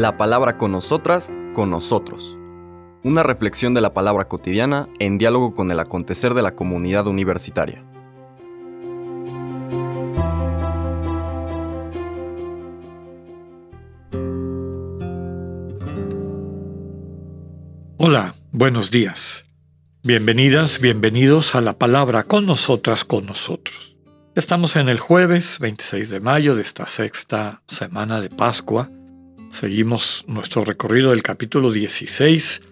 La palabra con nosotras, con nosotros. Una reflexión de la palabra cotidiana en diálogo con el acontecer de la comunidad universitaria. Hola, buenos días. Bienvenidas, bienvenidos a la palabra con nosotras, con nosotros. Estamos en el jueves 26 de mayo de esta sexta semana de Pascua. Seguimos nuestro recorrido del capítulo 16,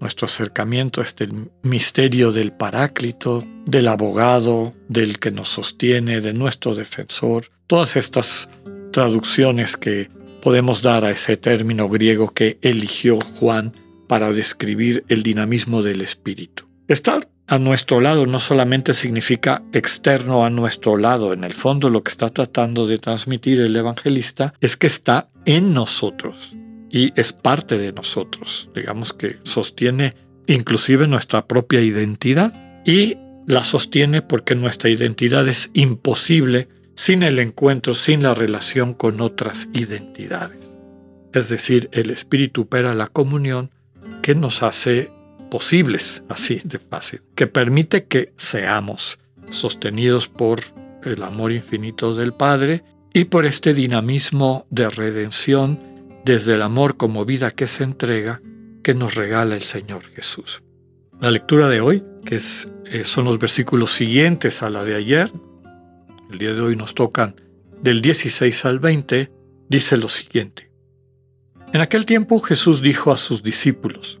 nuestro acercamiento a este misterio del Paráclito, del abogado, del que nos sostiene, de nuestro defensor. Todas estas traducciones que podemos dar a ese término griego que eligió Juan para describir el dinamismo del espíritu. Estar a nuestro lado no solamente significa externo a nuestro lado, en el fondo lo que está tratando de transmitir el evangelista es que está en nosotros y es parte de nosotros, digamos que sostiene inclusive nuestra propia identidad y la sostiene porque nuestra identidad es imposible sin el encuentro, sin la relación con otras identidades. Es decir, el Espíritu opera la comunión que nos hace posibles, así de fácil, que permite que seamos sostenidos por el amor infinito del Padre y por este dinamismo de redención desde el amor como vida que se entrega que nos regala el Señor Jesús. La lectura de hoy, que es, eh, son los versículos siguientes a la de ayer, el día de hoy nos tocan del 16 al 20, dice lo siguiente. En aquel tiempo Jesús dijo a sus discípulos,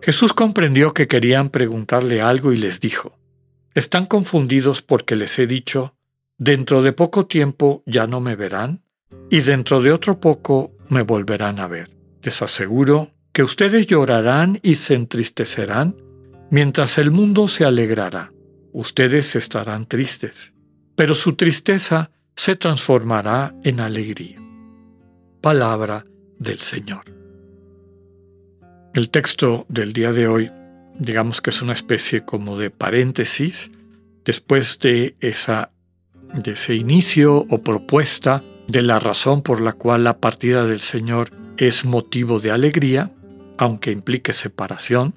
Jesús comprendió que querían preguntarle algo y les dijo, Están confundidos porque les he dicho, dentro de poco tiempo ya no me verán, y dentro de otro poco me volverán a ver. Les aseguro que ustedes llorarán y se entristecerán, mientras el mundo se alegrará. Ustedes estarán tristes, pero su tristeza se transformará en alegría. Palabra del Señor. El texto del día de hoy, digamos que es una especie como de paréntesis después de, esa, de ese inicio o propuesta de la razón por la cual la partida del Señor es motivo de alegría, aunque implique separación,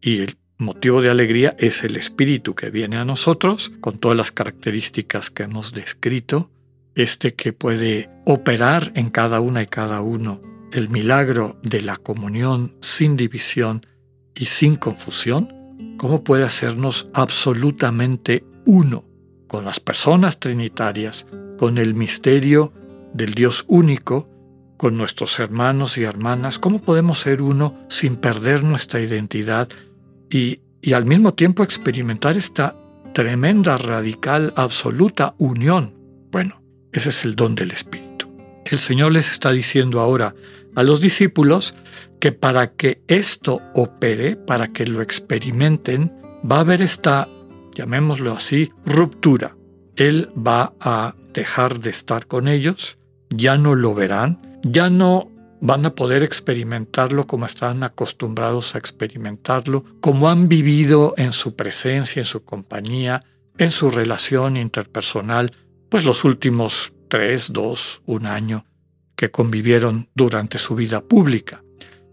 y el motivo de alegría es el Espíritu que viene a nosotros, con todas las características que hemos descrito, este que puede operar en cada una y cada uno el milagro de la comunión sin división y sin confusión, cómo puede hacernos absolutamente uno con las personas trinitarias, con el misterio del Dios único, con nuestros hermanos y hermanas, cómo podemos ser uno sin perder nuestra identidad y, y al mismo tiempo experimentar esta tremenda, radical, absoluta unión. Bueno, ese es el don del Espíritu. El Señor les está diciendo ahora a los discípulos que para que esto opere, para que lo experimenten, va a haber esta, llamémoslo así, ruptura. Él va a dejar de estar con ellos, ya no lo verán, ya no van a poder experimentarlo como están acostumbrados a experimentarlo, como han vivido en su presencia, en su compañía, en su relación interpersonal pues los últimos tres, dos, un año que convivieron durante su vida pública.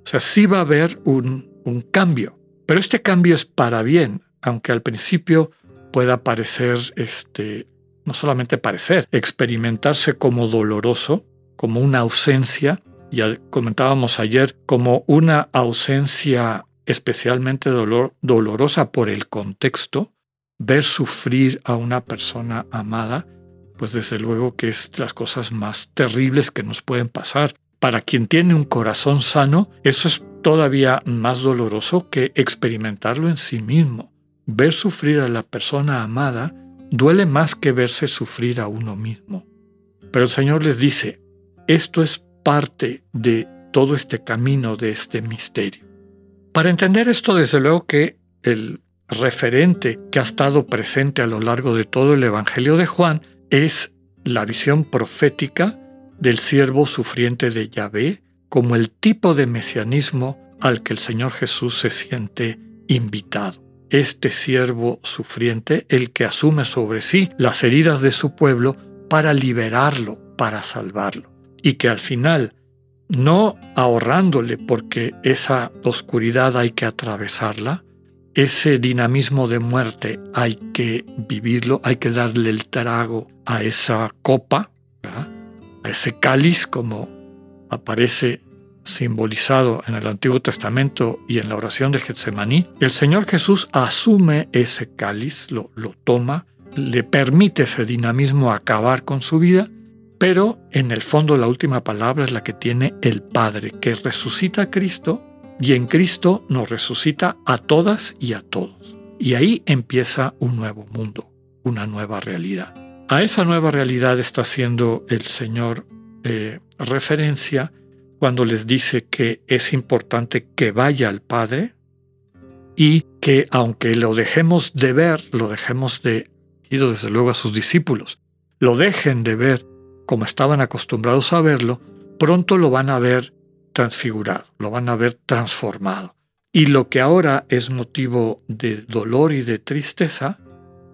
O sea, sí va a haber un, un cambio, pero este cambio es para bien, aunque al principio pueda parecer, este, no solamente parecer, experimentarse como doloroso, como una ausencia, ya comentábamos ayer, como una ausencia especialmente dolor, dolorosa por el contexto, ver sufrir a una persona amada pues desde luego que es las cosas más terribles que nos pueden pasar. Para quien tiene un corazón sano, eso es todavía más doloroso que experimentarlo en sí mismo. Ver sufrir a la persona amada duele más que verse sufrir a uno mismo. Pero el Señor les dice, esto es parte de todo este camino, de este misterio. Para entender esto, desde luego que el referente que ha estado presente a lo largo de todo el Evangelio de Juan es la visión profética del siervo sufriente de Yahvé como el tipo de mesianismo al que el Señor Jesús se siente invitado. Este siervo sufriente, el que asume sobre sí las heridas de su pueblo para liberarlo, para salvarlo. Y que al final, no ahorrándole porque esa oscuridad hay que atravesarla, ese dinamismo de muerte hay que vivirlo, hay que darle el trago a esa copa, a ese cáliz como aparece simbolizado en el Antiguo Testamento y en la oración de Getsemaní, el Señor Jesús asume ese cáliz, lo, lo toma, le permite ese dinamismo acabar con su vida, pero en el fondo la última palabra es la que tiene el Padre, que resucita a Cristo y en Cristo nos resucita a todas y a todos. Y ahí empieza un nuevo mundo, una nueva realidad. A esa nueva realidad está haciendo el Señor eh, referencia cuando les dice que es importante que vaya al Padre y que aunque lo dejemos de ver, lo dejemos de ir desde luego a sus discípulos, lo dejen de ver como estaban acostumbrados a verlo, pronto lo van a ver transfigurado, lo van a ver transformado. Y lo que ahora es motivo de dolor y de tristeza,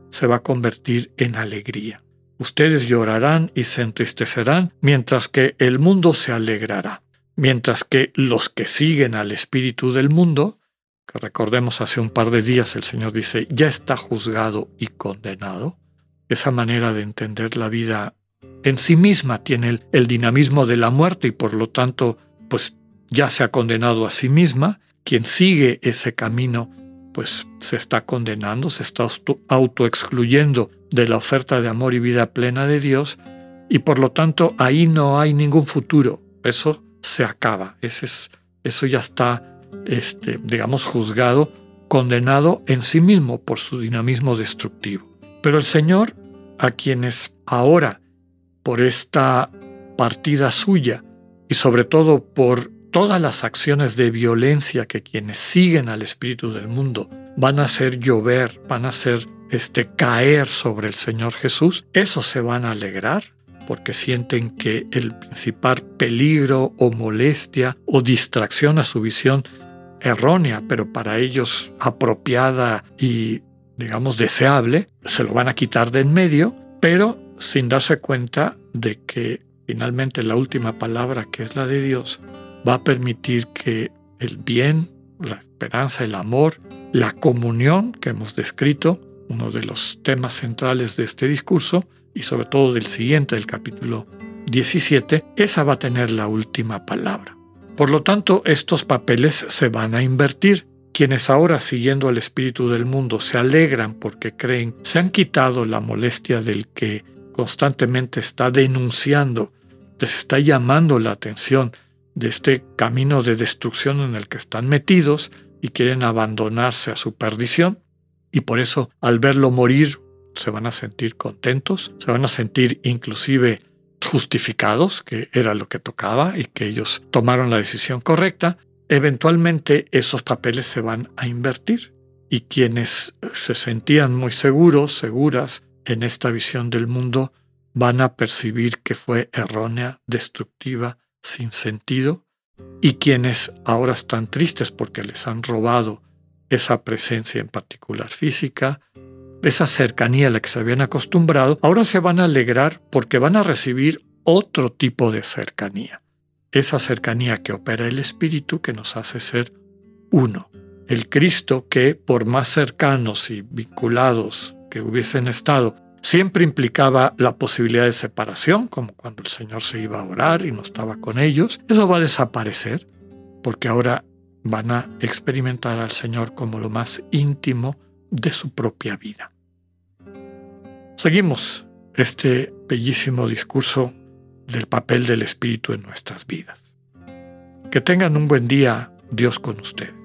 se va a convertir en alegría. Ustedes llorarán y se entristecerán, mientras que el mundo se alegrará mientras que los que siguen al espíritu del mundo, que recordemos hace un par de días el Señor dice, ya está juzgado y condenado, esa manera de entender la vida en sí misma tiene el, dinamismo de la muerte y por lo tanto, pues ya se ha condenado a sí misma, quien sigue ese camino, pues se está condenando, se está autoexcluyendo de la oferta de amor y vida plena de Dios, y por lo tanto ahí no hay ningún futuro. Eso se acaba. Ese es, eso ya está, este, digamos, juzgado, condenado en sí mismo por su dinamismo destructivo. Pero el Señor, a quienes ahora, por esta partida suya, y sobre todo por todas las acciones de violencia que quienes siguen al espíritu del mundo van a hacer llover, van a hacer este caer sobre el Señor Jesús, esos se van a alegrar porque sienten que el principal peligro o molestia o distracción a su visión errónea, pero para ellos apropiada y, digamos, deseable, se lo van a quitar de en medio, pero sin darse cuenta de que finalmente la última palabra, que es la de Dios, va a permitir que el bien, la esperanza, el amor, la comunión que hemos descrito, uno de los temas centrales de este discurso, y sobre todo del siguiente, del capítulo 17, esa va a tener la última palabra. Por lo tanto, estos papeles se van a invertir. Quienes ahora, siguiendo al espíritu del mundo, se alegran porque creen, se han quitado la molestia del que constantemente está denunciando, les está llamando la atención de este camino de destrucción en el que están metidos y quieren abandonarse a su perdición. Y por eso, al verlo morir se van a sentir contentos, se van a sentir inclusive justificados, que era lo que tocaba y que ellos tomaron la decisión correcta, eventualmente esos papeles se van a invertir y quienes se sentían muy seguros, seguras en esta visión del mundo, van a percibir que fue errónea, destructiva, sin sentido, y quienes ahora están tristes porque les han robado esa presencia en particular física, esa cercanía a la que se habían acostumbrado, ahora se van a alegrar porque van a recibir otro tipo de cercanía. Esa cercanía que opera el Espíritu que nos hace ser uno. El Cristo que, por más cercanos y vinculados que hubiesen estado, siempre implicaba la posibilidad de separación, como cuando el Señor se iba a orar y no estaba con ellos, eso va a desaparecer, porque ahora van a experimentar al Señor como lo más íntimo de su propia vida. Seguimos este bellísimo discurso del papel del Espíritu en nuestras vidas. Que tengan un buen día, Dios con ustedes.